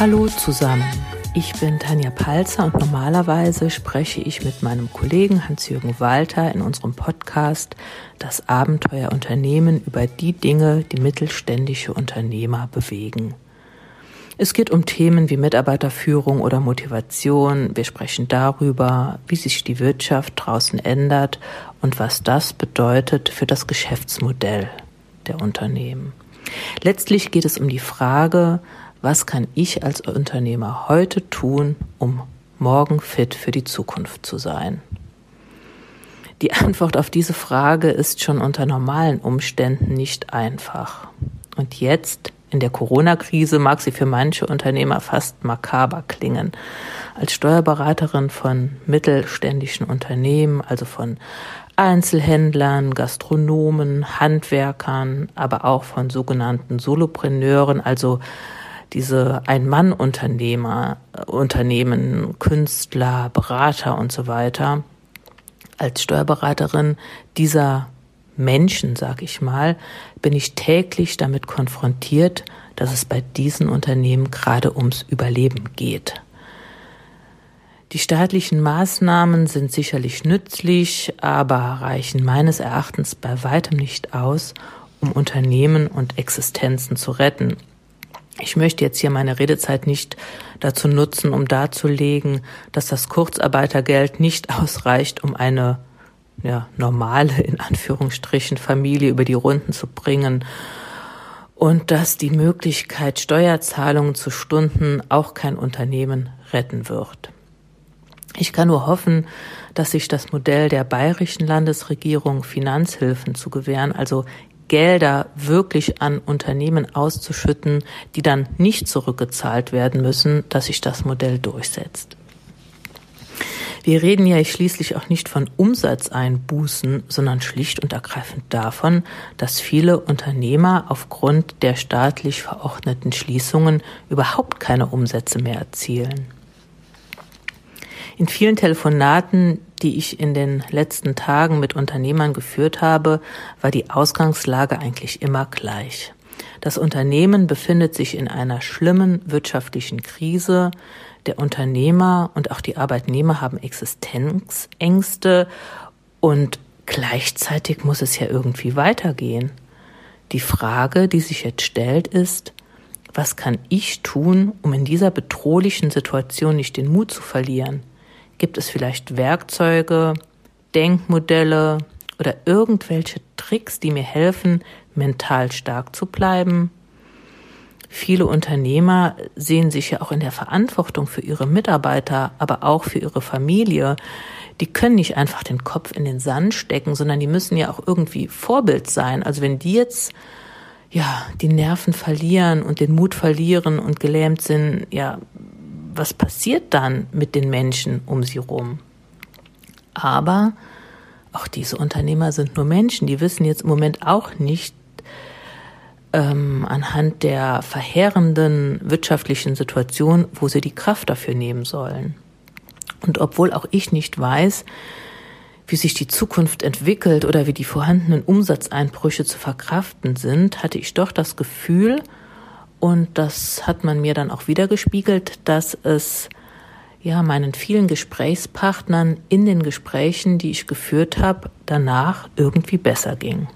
Hallo zusammen. Ich bin Tanja Palzer und normalerweise spreche ich mit meinem Kollegen Hans-Jürgen Walter in unserem Podcast Das Abenteuer Unternehmen über die Dinge, die mittelständische Unternehmer bewegen. Es geht um Themen wie Mitarbeiterführung oder Motivation. Wir sprechen darüber, wie sich die Wirtschaft draußen ändert und was das bedeutet für das Geschäftsmodell der Unternehmen. Letztlich geht es um die Frage, was kann ich als Unternehmer heute tun, um morgen fit für die Zukunft zu sein? Die Antwort auf diese Frage ist schon unter normalen Umständen nicht einfach. Und jetzt, in der Corona-Krise, mag sie für manche Unternehmer fast makaber klingen. Als Steuerberaterin von mittelständischen Unternehmen, also von Einzelhändlern, Gastronomen, Handwerkern, aber auch von sogenannten Solopreneuren, also diese Ein-Mann-Unternehmer, Unternehmen, Künstler, Berater und so weiter, als Steuerberaterin dieser Menschen, sag ich mal, bin ich täglich damit konfrontiert, dass es bei diesen Unternehmen gerade ums Überleben geht. Die staatlichen Maßnahmen sind sicherlich nützlich, aber reichen meines Erachtens bei weitem nicht aus, um Unternehmen und Existenzen zu retten. Ich möchte jetzt hier meine Redezeit nicht dazu nutzen, um darzulegen, dass das Kurzarbeitergeld nicht ausreicht, um eine ja, normale, in Anführungsstrichen, Familie über die Runden zu bringen und dass die Möglichkeit, Steuerzahlungen zu Stunden auch kein Unternehmen retten wird. Ich kann nur hoffen, dass sich das Modell der bayerischen Landesregierung Finanzhilfen zu gewähren, also Gelder wirklich an Unternehmen auszuschütten, die dann nicht zurückgezahlt werden müssen, dass sich das Modell durchsetzt. Wir reden ja schließlich auch nicht von Umsatzeinbußen, sondern schlicht und ergreifend davon, dass viele Unternehmer aufgrund der staatlich verordneten Schließungen überhaupt keine Umsätze mehr erzielen. In vielen Telefonaten, die ich in den letzten Tagen mit Unternehmern geführt habe, war die Ausgangslage eigentlich immer gleich. Das Unternehmen befindet sich in einer schlimmen wirtschaftlichen Krise. Der Unternehmer und auch die Arbeitnehmer haben Existenzängste und gleichzeitig muss es ja irgendwie weitergehen. Die Frage, die sich jetzt stellt, ist, was kann ich tun, um in dieser bedrohlichen Situation nicht den Mut zu verlieren? Gibt es vielleicht Werkzeuge, Denkmodelle oder irgendwelche Tricks, die mir helfen, mental stark zu bleiben? Viele Unternehmer sehen sich ja auch in der Verantwortung für ihre Mitarbeiter, aber auch für ihre Familie. Die können nicht einfach den Kopf in den Sand stecken, sondern die müssen ja auch irgendwie Vorbild sein. Also wenn die jetzt ja die Nerven verlieren und den Mut verlieren und gelähmt sind, ja, was passiert dann mit den Menschen um sie rum? Aber auch diese Unternehmer sind nur Menschen, die wissen jetzt im Moment auch nicht ähm, anhand der verheerenden wirtschaftlichen Situation, wo sie die Kraft dafür nehmen sollen. Und obwohl auch ich nicht weiß, wie sich die Zukunft entwickelt oder wie die vorhandenen Umsatzeinbrüche zu verkraften sind, hatte ich doch das Gefühl, und das hat man mir dann auch wieder gespiegelt, dass es ja meinen vielen Gesprächspartnern in den Gesprächen, die ich geführt habe, danach irgendwie besser ging.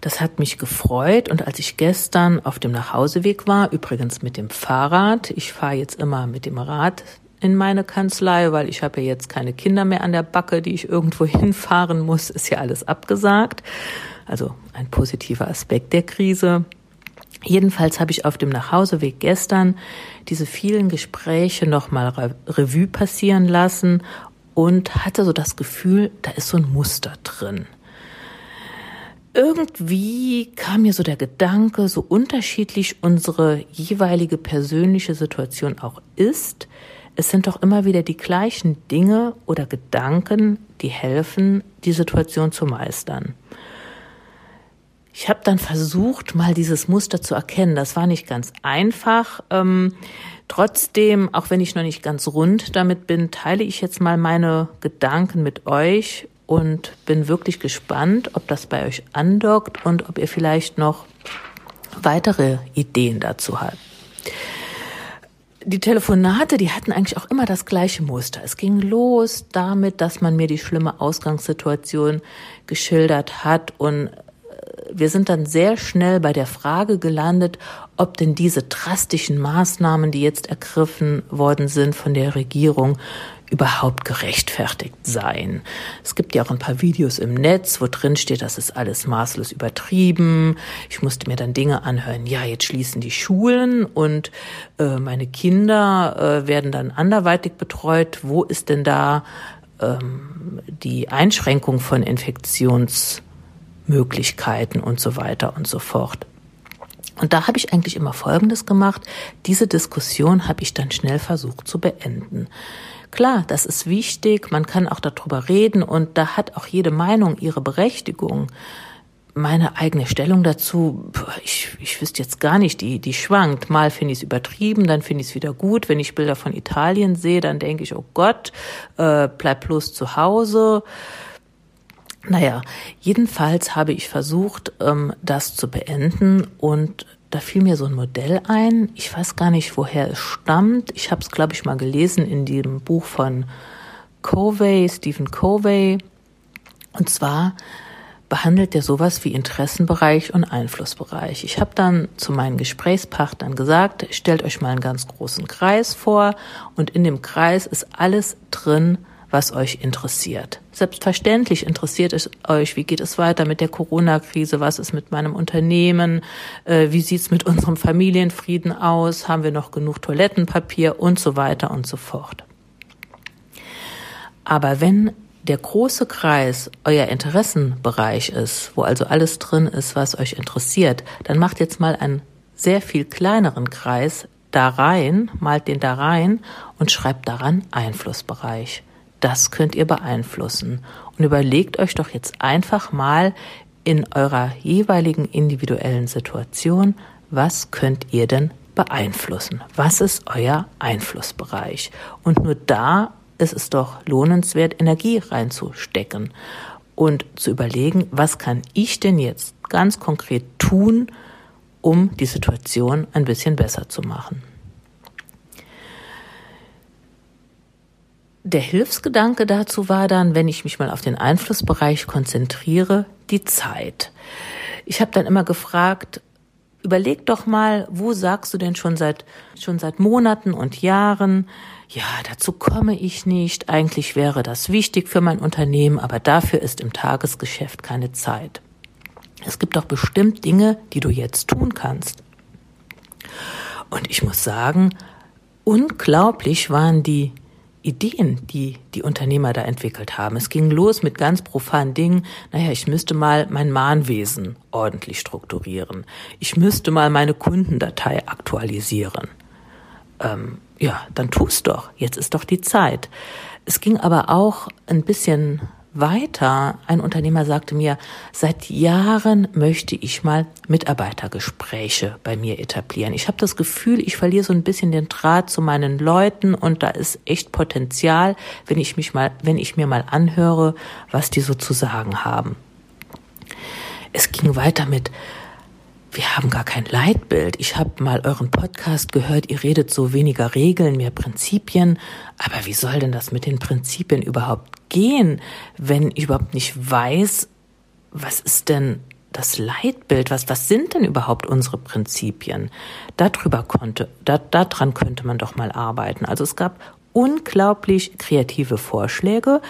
Das hat mich gefreut und als ich gestern auf dem Nachhauseweg war, übrigens mit dem Fahrrad, ich fahre jetzt immer mit dem Rad in meine Kanzlei, weil ich habe ja jetzt keine Kinder mehr an der Backe, die ich irgendwo hinfahren muss, ist ja alles abgesagt. Also ein positiver Aspekt der Krise. Jedenfalls habe ich auf dem Nachhauseweg gestern diese vielen Gespräche nochmal Revue passieren lassen und hatte so das Gefühl, da ist so ein Muster drin. Irgendwie kam mir so der Gedanke, so unterschiedlich unsere jeweilige persönliche Situation auch ist, es sind doch immer wieder die gleichen Dinge oder Gedanken, die helfen, die Situation zu meistern. Ich habe dann versucht, mal dieses Muster zu erkennen. Das war nicht ganz einfach. Ähm, trotzdem, auch wenn ich noch nicht ganz rund damit bin, teile ich jetzt mal meine Gedanken mit euch und bin wirklich gespannt, ob das bei euch andockt und ob ihr vielleicht noch weitere Ideen dazu habt. die Telefonate, die hatten eigentlich auch immer das gleiche Muster. Es ging los damit, dass man mir die schlimme Ausgangssituation geschildert hat und wir sind dann sehr schnell bei der Frage gelandet, ob denn diese drastischen Maßnahmen, die jetzt ergriffen worden sind von der Regierung, überhaupt gerechtfertigt seien. Es gibt ja auch ein paar Videos im Netz, wo drin steht, das ist alles maßlos übertrieben. Ich musste mir dann Dinge anhören, ja, jetzt schließen die Schulen und äh, meine Kinder äh, werden dann anderweitig betreut. Wo ist denn da ähm, die Einschränkung von Infektionsmöglichkeiten und so weiter und so fort? Und da habe ich eigentlich immer Folgendes gemacht. Diese Diskussion habe ich dann schnell versucht zu beenden. Klar, das ist wichtig, man kann auch darüber reden und da hat auch jede Meinung ihre Berechtigung. Meine eigene Stellung dazu, ich, ich wüsste jetzt gar nicht, die, die schwankt. Mal finde ich es übertrieben, dann finde ich es wieder gut. Wenn ich Bilder von Italien sehe, dann denke ich, oh Gott, äh, bleib bloß zu Hause. Naja, jedenfalls habe ich versucht, ähm, das zu beenden und da fiel mir so ein Modell ein. Ich weiß gar nicht, woher es stammt. Ich habe es, glaube ich, mal gelesen in dem Buch von Covey, Stephen Covey. Und zwar behandelt er sowas wie Interessenbereich und Einflussbereich. Ich habe dann zu meinen Gesprächspartnern gesagt, stellt euch mal einen ganz großen Kreis vor und in dem Kreis ist alles drin, was euch interessiert. Selbstverständlich interessiert es euch, wie geht es weiter mit der Corona-Krise, was ist mit meinem Unternehmen, äh, wie sieht's mit unserem Familienfrieden aus, haben wir noch genug Toilettenpapier und so weiter und so fort. Aber wenn der große Kreis euer Interessenbereich ist, wo also alles drin ist, was euch interessiert, dann macht jetzt mal einen sehr viel kleineren Kreis da rein, malt den da rein und schreibt daran Einflussbereich. Das könnt ihr beeinflussen. Und überlegt euch doch jetzt einfach mal in eurer jeweiligen individuellen Situation, was könnt ihr denn beeinflussen? Was ist euer Einflussbereich? Und nur da ist es doch lohnenswert, Energie reinzustecken und zu überlegen, was kann ich denn jetzt ganz konkret tun, um die Situation ein bisschen besser zu machen. Der Hilfsgedanke dazu war dann, wenn ich mich mal auf den Einflussbereich konzentriere, die Zeit. Ich habe dann immer gefragt, überleg doch mal, wo sagst du denn schon seit schon seit Monaten und Jahren, ja, dazu komme ich nicht, eigentlich wäre das wichtig für mein Unternehmen, aber dafür ist im Tagesgeschäft keine Zeit. Es gibt doch bestimmt Dinge, die du jetzt tun kannst. Und ich muss sagen, unglaublich waren die Ideen, die die Unternehmer da entwickelt haben. Es ging los mit ganz profanen Dingen. Naja, ich müsste mal mein Mahnwesen ordentlich strukturieren. Ich müsste mal meine Kundendatei aktualisieren. Ähm, ja, dann tu's doch. Jetzt ist doch die Zeit. Es ging aber auch ein bisschen weiter. Ein Unternehmer sagte mir, seit Jahren möchte ich mal Mitarbeitergespräche bei mir etablieren. Ich habe das Gefühl, ich verliere so ein bisschen den Draht zu meinen Leuten und da ist echt Potenzial, wenn ich mich mal, wenn ich mir mal anhöre, was die so zu sagen haben. Es ging weiter mit wir haben gar kein Leitbild. Ich habe mal euren Podcast gehört, ihr redet so weniger Regeln, mehr Prinzipien. Aber wie soll denn das mit den Prinzipien überhaupt gehen, wenn ich überhaupt nicht weiß, was ist denn das Leitbild? Was, was sind denn überhaupt unsere Prinzipien? Darüber konnte, da, daran könnte man doch mal arbeiten. Also es gab unglaublich kreative Vorschläge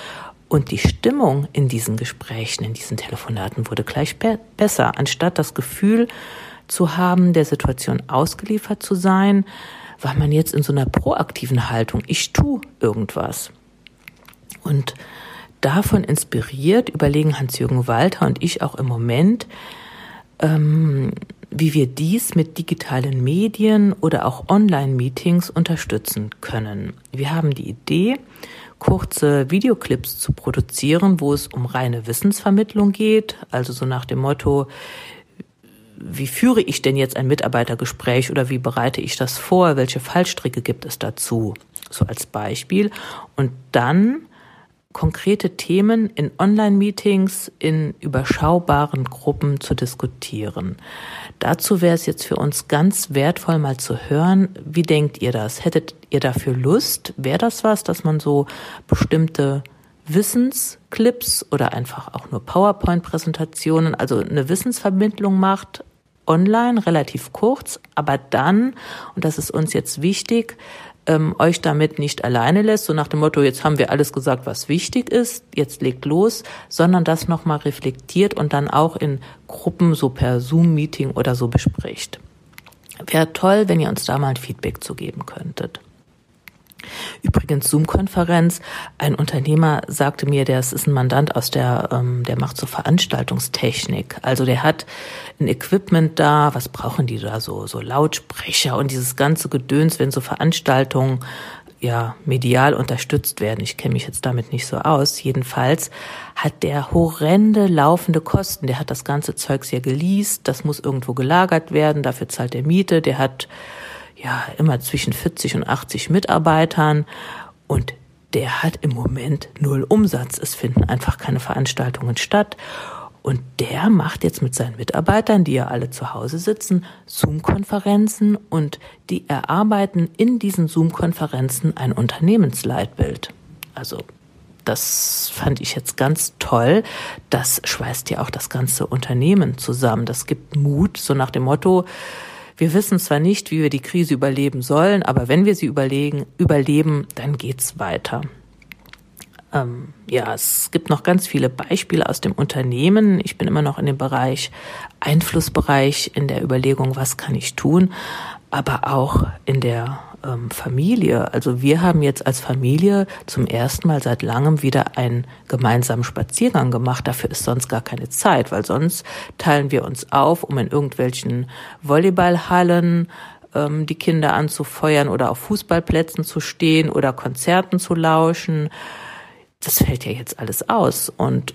und die Stimmung in diesen Gesprächen, in diesen Telefonaten wurde gleich be besser. Anstatt das Gefühl zu haben, der Situation ausgeliefert zu sein, war man jetzt in so einer proaktiven Haltung. Ich tu irgendwas. Und davon inspiriert überlegen Hans-Jürgen Walter und ich auch im Moment, ähm, wie wir dies mit digitalen Medien oder auch Online-Meetings unterstützen können. Wir haben die Idee, kurze Videoclips zu produzieren, wo es um reine Wissensvermittlung geht, also so nach dem Motto, wie führe ich denn jetzt ein Mitarbeitergespräch oder wie bereite ich das vor, welche Fallstricke gibt es dazu, so als Beispiel. Und dann konkrete Themen in Online-Meetings in überschaubaren Gruppen zu diskutieren. Dazu wäre es jetzt für uns ganz wertvoll, mal zu hören, wie denkt ihr das? Hättet ihr dafür Lust? Wäre das was, dass man so bestimmte Wissensclips oder einfach auch nur PowerPoint-Präsentationen, also eine Wissensvermittlung macht, online, relativ kurz, aber dann, und das ist uns jetzt wichtig, ähm, euch damit nicht alleine lässt, so nach dem Motto, jetzt haben wir alles gesagt, was wichtig ist, jetzt legt los, sondern das nochmal reflektiert und dann auch in Gruppen so per Zoom-Meeting oder so bespricht. Wäre toll, wenn ihr uns da mal ein Feedback zu geben könntet. Übrigens Zoom-Konferenz. Ein Unternehmer sagte mir, der ist ein Mandant aus der, ähm, der macht so Veranstaltungstechnik. Also der hat ein Equipment da. Was brauchen die da so? So Lautsprecher und dieses ganze Gedöns, wenn so Veranstaltungen ja medial unterstützt werden. Ich kenne mich jetzt damit nicht so aus. Jedenfalls hat der horrende laufende Kosten. Der hat das ganze Zeugs hier geleast. Das muss irgendwo gelagert werden. Dafür zahlt er Miete. Der hat ja immer zwischen 40 und 80 Mitarbeitern und der hat im Moment null Umsatz. Es finden einfach keine Veranstaltungen statt. Und der macht jetzt mit seinen Mitarbeitern, die ja alle zu Hause sitzen, Zoom-Konferenzen und die erarbeiten in diesen Zoom-Konferenzen ein Unternehmensleitbild. Also das fand ich jetzt ganz toll. Das schweißt ja auch das ganze Unternehmen zusammen. Das gibt Mut, so nach dem Motto, wir wissen zwar nicht, wie wir die Krise überleben sollen, aber wenn wir sie überlegen, überleben, dann geht's weiter. Ähm, ja, es gibt noch ganz viele Beispiele aus dem Unternehmen. Ich bin immer noch in dem Bereich Einflussbereich, in der Überlegung, was kann ich tun, aber auch in der ähm, Familie. Also wir haben jetzt als Familie zum ersten Mal seit langem wieder einen gemeinsamen Spaziergang gemacht. Dafür ist sonst gar keine Zeit, weil sonst teilen wir uns auf, um in irgendwelchen Volleyballhallen ähm, die Kinder anzufeuern oder auf Fußballplätzen zu stehen oder Konzerten zu lauschen. Das fällt ja jetzt alles aus und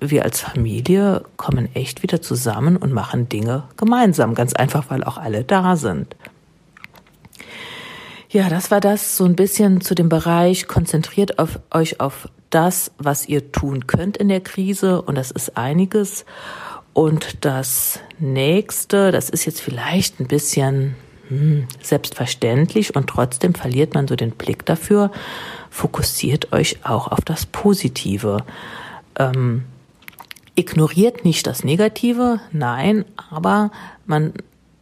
wir als Familie kommen echt wieder zusammen und machen Dinge gemeinsam, ganz einfach, weil auch alle da sind. Ja, das war das so ein bisschen zu dem Bereich, konzentriert auf, euch auf das, was ihr tun könnt in der Krise und das ist einiges. Und das nächste, das ist jetzt vielleicht ein bisschen hm, selbstverständlich und trotzdem verliert man so den Blick dafür. Fokussiert euch auch auf das Positive. Ähm, ignoriert nicht das Negative, nein, aber man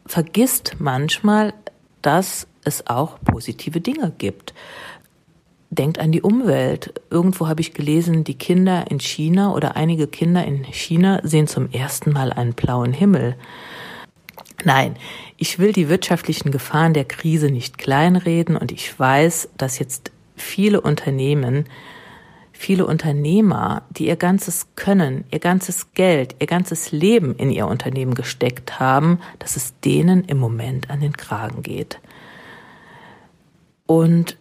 vergisst manchmal, dass es auch positive Dinge gibt. Denkt an die Umwelt. Irgendwo habe ich gelesen, die Kinder in China oder einige Kinder in China sehen zum ersten Mal einen blauen Himmel. Nein, ich will die wirtschaftlichen Gefahren der Krise nicht kleinreden und ich weiß, dass jetzt viele Unternehmen, viele Unternehmer, die ihr ganzes Können, ihr ganzes Geld, ihr ganzes Leben in ihr Unternehmen gesteckt haben, dass es denen im Moment an den Kragen geht. Und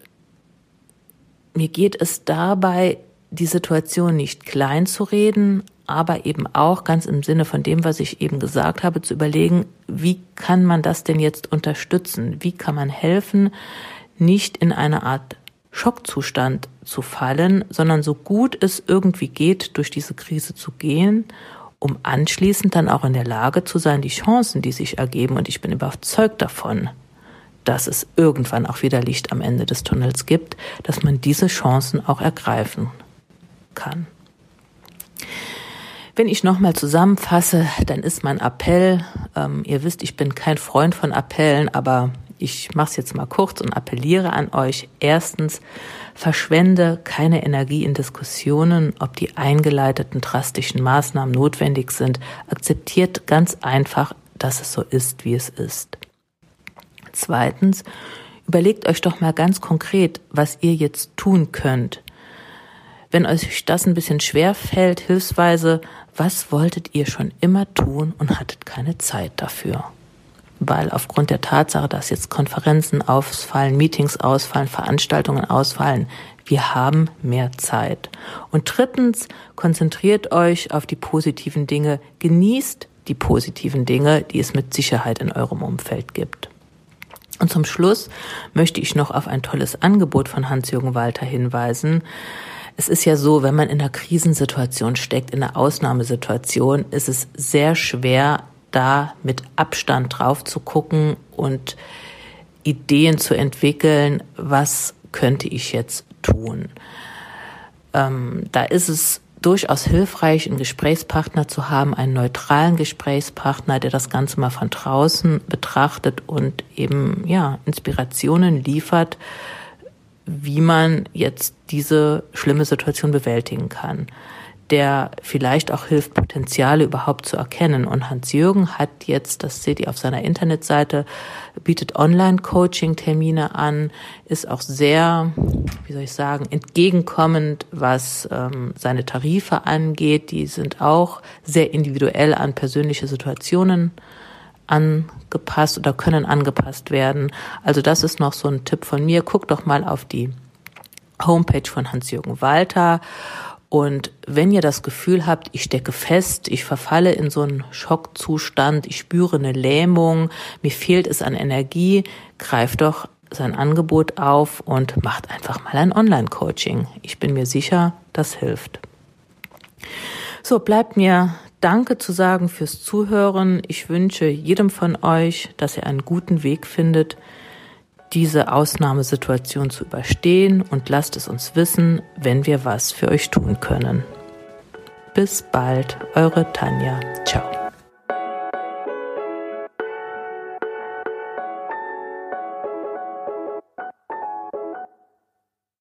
mir geht es dabei, die Situation nicht klein zu reden, aber eben auch ganz im Sinne von dem, was ich eben gesagt habe, zu überlegen, wie kann man das denn jetzt unterstützen? Wie kann man helfen, nicht in eine Art Schockzustand zu fallen, sondern so gut es irgendwie geht, durch diese Krise zu gehen, um anschließend dann auch in der Lage zu sein, die Chancen, die sich ergeben, und ich bin überzeugt davon, dass es irgendwann auch wieder Licht am Ende des Tunnels gibt, dass man diese Chancen auch ergreifen kann. Wenn ich nochmal zusammenfasse, dann ist mein Appell, ähm, ihr wisst, ich bin kein Freund von Appellen, aber ich mache es jetzt mal kurz und appelliere an euch. Erstens, verschwende keine Energie in Diskussionen, ob die eingeleiteten drastischen Maßnahmen notwendig sind. Akzeptiert ganz einfach, dass es so ist, wie es ist. Zweitens, überlegt euch doch mal ganz konkret, was ihr jetzt tun könnt. Wenn euch das ein bisschen schwer fällt, hilfsweise, was wolltet ihr schon immer tun und hattet keine Zeit dafür? Weil aufgrund der Tatsache, dass jetzt Konferenzen ausfallen, Meetings ausfallen, Veranstaltungen ausfallen, wir haben mehr Zeit. Und drittens, konzentriert euch auf die positiven Dinge, genießt die positiven Dinge, die es mit Sicherheit in eurem Umfeld gibt. Und zum Schluss möchte ich noch auf ein tolles Angebot von Hans-Jürgen Walter hinweisen. Es ist ja so, wenn man in einer Krisensituation steckt, in einer Ausnahmesituation, ist es sehr schwer, da mit Abstand drauf zu gucken und Ideen zu entwickeln, was könnte ich jetzt tun. Ähm, da ist es durchaus hilfreich, einen Gesprächspartner zu haben, einen neutralen Gesprächspartner, der das Ganze mal von draußen betrachtet und eben, ja, Inspirationen liefert, wie man jetzt diese schlimme Situation bewältigen kann der vielleicht auch hilft, Potenziale überhaupt zu erkennen. Und Hans-Jürgen hat jetzt, das seht ihr auf seiner Internetseite, bietet Online-Coaching-Termine an, ist auch sehr, wie soll ich sagen, entgegenkommend, was ähm, seine Tarife angeht. Die sind auch sehr individuell an persönliche Situationen angepasst oder können angepasst werden. Also das ist noch so ein Tipp von mir. Guckt doch mal auf die Homepage von Hans-Jürgen Walter und wenn ihr das Gefühl habt, ich stecke fest, ich verfalle in so einen Schockzustand, ich spüre eine Lähmung, mir fehlt es an Energie, greift doch sein Angebot auf und macht einfach mal ein Online-Coaching. Ich bin mir sicher, das hilft. So, bleibt mir Danke zu sagen fürs Zuhören. Ich wünsche jedem von euch, dass er einen guten Weg findet, diese Ausnahmesituation zu überstehen und lasst es uns wissen, wenn wir was für euch tun können. Bis bald, eure Tanja. Ciao.